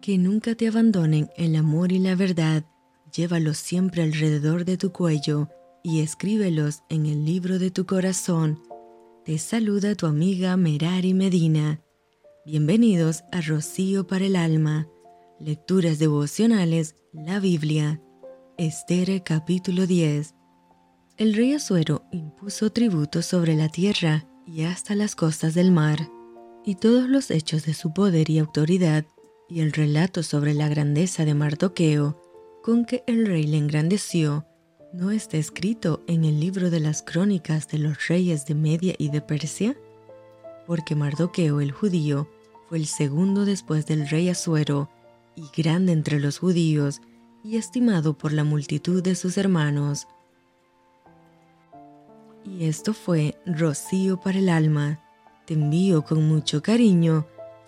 Que nunca te abandonen el amor y la verdad. Llévalos siempre alrededor de tu cuello y escríbelos en el libro de tu corazón. Te saluda tu amiga Merari Medina. Bienvenidos a Rocío para el Alma. Lecturas devocionales, la Biblia. Esther capítulo 10. El rey Azuero impuso tributo sobre la tierra y hasta las costas del mar, y todos los hechos de su poder y autoridad, y el relato sobre la grandeza de Mardoqueo, con que el rey le engrandeció, ¿no está escrito en el libro de las crónicas de los reyes de Media y de Persia? Porque Mardoqueo el judío fue el segundo después del rey Asuero, y grande entre los judíos, y estimado por la multitud de sus hermanos. Y esto fue Rocío para el alma. Te envío con mucho cariño,